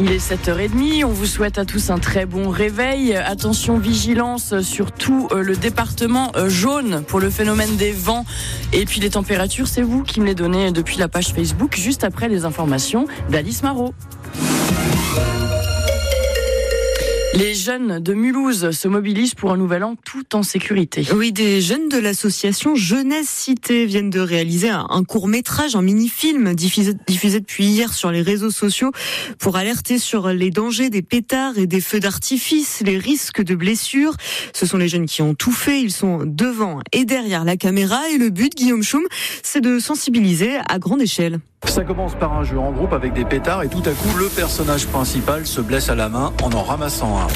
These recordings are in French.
Il est 7h30, on vous souhaite à tous un très bon réveil. Attention, vigilance sur tout euh, le département euh, jaune pour le phénomène des vents. Et puis les températures, c'est vous qui me les donnez depuis la page Facebook, juste après les informations d'Alice Marot. Les jeunes de Mulhouse se mobilisent pour un nouvel an tout en sécurité. Oui, des jeunes de l'association Jeunesse Cité viennent de réaliser un, court métrage, un mini-film diffusé, depuis hier sur les réseaux sociaux pour alerter sur les dangers des pétards et des feux d'artifice, les risques de blessures. Ce sont les jeunes qui ont tout fait. Ils sont devant et derrière la caméra et le but, Guillaume Schum, c'est de sensibiliser à grande échelle. Ça commence par un jeu en groupe avec des pétards et tout à coup le personnage principal se blesse à la main en en ramassant un.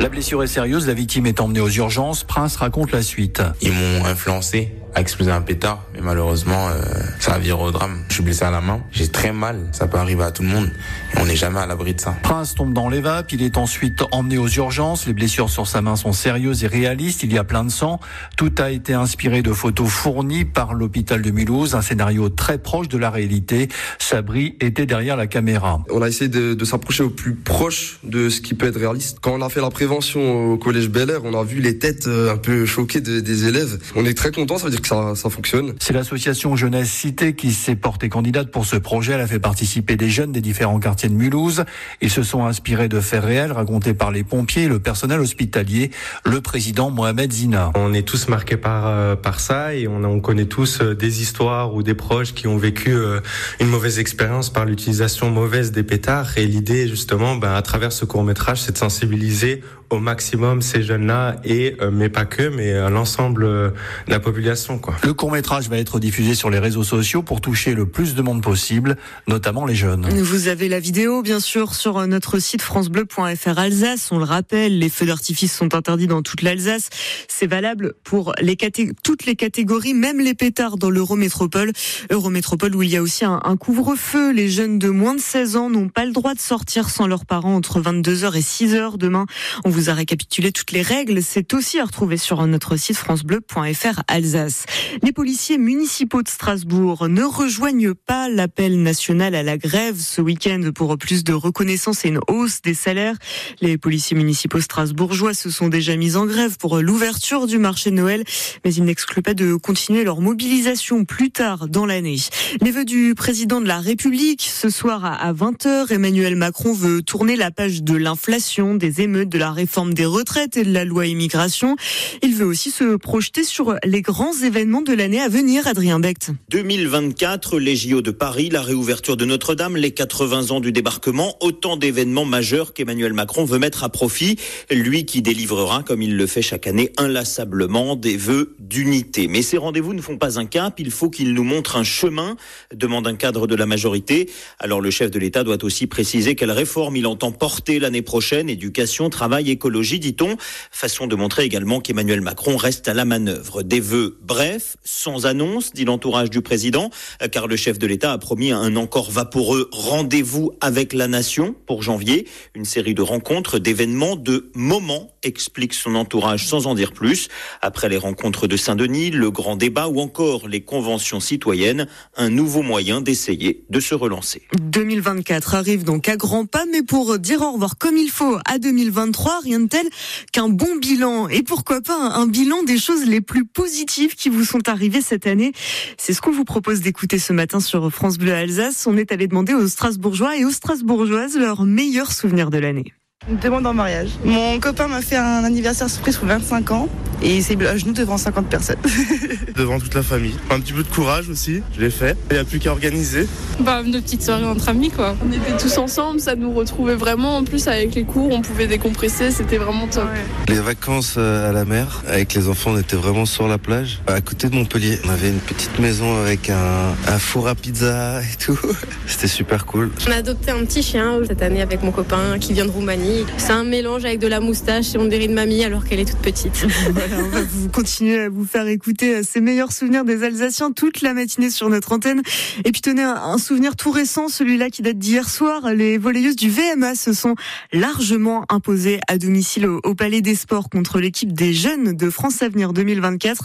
La blessure est sérieuse, la victime est emmenée aux urgences. Prince raconte la suite. Ils m'ont influencé à exploser un pétard, mais malheureusement, euh, ça a viré au drame. Je suis blessé à la main, j'ai très mal, ça peut arriver à tout le monde, et on n'est jamais à l'abri de ça. Prince tombe dans les vapes, il est ensuite emmené aux urgences, les blessures sur sa main sont sérieuses et réalistes, il y a plein de sang. Tout a été inspiré de photos fournies par l'hôpital de Mulhouse, un scénario très proche de la réalité. Sabri était derrière la caméra. On a essayé de, de s'approcher au plus proche de ce qui peut être réaliste. Quand on a fait la prévention au collège Bel Air, on a vu les têtes euh, un peu choquées de, des élèves. On est très content, ça veut dire que ça, ça fonctionne. C'est l'association Jeunesse Cité qui s'est portée candidate pour ce projet. Elle a fait participer des jeunes des différents quartiers de Mulhouse. Ils se sont inspirés de faits réels racontés par les pompiers et le personnel hospitalier, le président Mohamed Zina. On est tous marqués par, euh, par ça et on, on connaît tous euh, des histoires ou des proches qui ont vécu euh, une mauvaise expérience par l'utilisation mauvaise des pétards. Et l'idée, justement, ben, à travers ce court métrage, c'est de sensibiliser au maximum ces jeunes-là et mais pas que, mais l'ensemble de la population. Quoi. Le court métrage va être diffusé sur les réseaux sociaux pour toucher le plus de monde possible, notamment les jeunes. Vous avez la vidéo, bien sûr, sur notre site francebleu.fr Alsace. On le rappelle, les feux d'artifice sont interdits dans toute l'Alsace. C'est valable pour les toutes les catégories, même les pétards dans l'Eurométropole. Eurométropole où il y a aussi un, un couvre-feu. Les jeunes de moins de 16 ans n'ont pas le droit de sortir sans leurs parents entre 22h et 6h demain. On vous a récapitulé toutes les règles. C'est aussi à retrouver sur notre site francebleu.fr Alsace. Les policiers municipaux de Strasbourg ne rejoignent pas l'appel national à la grève ce week-end pour plus de reconnaissance et une hausse des salaires. Les policiers municipaux strasbourgeois se sont déjà mis en grève pour l'ouverture du marché de Noël, mais ils n'excluent pas de continuer leur mobilisation plus tard dans l'année. Les vœux du président de la République ce soir à 20h, Emmanuel Macron veut tourner la page de l'inflation, des émeutes, de la réforme des retraites et de la loi immigration. Il veut aussi se projeter sur les grands événements de l'année à venir, Adrien Becht. 2024, les JO de Paris, la réouverture de Notre-Dame, les 80 ans du débarquement, autant d'événements majeurs qu'Emmanuel Macron veut mettre à profit, lui qui délivrera, comme il le fait chaque année, inlassablement des vœux d'unité. Mais ces rendez-vous ne font pas un cap, il faut qu'il nous montre un chemin, demande un cadre de la majorité. Alors le chef de l'État doit aussi préciser quelle réforme il entend porter l'année prochaine, éducation, travail, écologie, dit-on. Façon de montrer également qu'Emmanuel Macron reste à la manœuvre. Des vœux brefs, sans annonce, dit l'entourage du président, car le chef de l'État a promis un encore vaporeux rendez-vous avec la nation pour janvier. Une série de rencontres, d'événements, de moments, explique son entourage sans en dire plus. Après les rencontres de Saint-Denis, le grand débat ou encore les conventions citoyennes, un nouveau moyen d'essayer de se relancer. 2024 arrive donc à grands pas, mais pour dire au revoir comme il faut à 2023, rien de tel qu'un bon bilan. Et pourquoi pas un bilan des choses les plus positives vous sont arrivées cette année. C'est ce qu'on vous propose d'écouter ce matin sur France Bleu Alsace. On est allé demander aux Strasbourgeois et aux Strasbourgeoises leurs meilleurs souvenirs de l'année. Une demande en mariage. Mon copain m'a fait un anniversaire surprise pour 25 ans et il s'est à genoux devant 50 personnes. devant toute la famille. Un petit peu de courage aussi, je l'ai fait. Il n'y a plus qu'à organiser. Bah, nos petites soirées entre amis quoi. On était tous ensemble, ça nous retrouvait vraiment. En plus, avec les cours, on pouvait décompresser, c'était vraiment top. Les vacances euh, à la mer, avec les enfants, on était vraiment sur la plage, à côté de Montpellier. On avait une petite maison avec un, un four à pizza et tout. C'était super cool. On a adopté un petit chien cette année avec mon copain qui vient de Roumanie. C'est un mélange avec de la moustache et on dirait une mamie alors qu'elle est toute petite. voilà, on va vous continuer à vous faire écouter ces meilleurs souvenirs des Alsaciens toute la matinée sur notre antenne. Et puis tenez un, souvenir tout récent, celui-là qui date d'hier soir. Les volleyeuses du VMA se sont largement imposées à domicile au, au Palais des Sports contre l'équipe des jeunes de France Avenir 2024.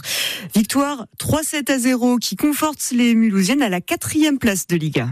Victoire 3-7 à 0 qui conforte les Mulhousiennes à la quatrième place de Liga.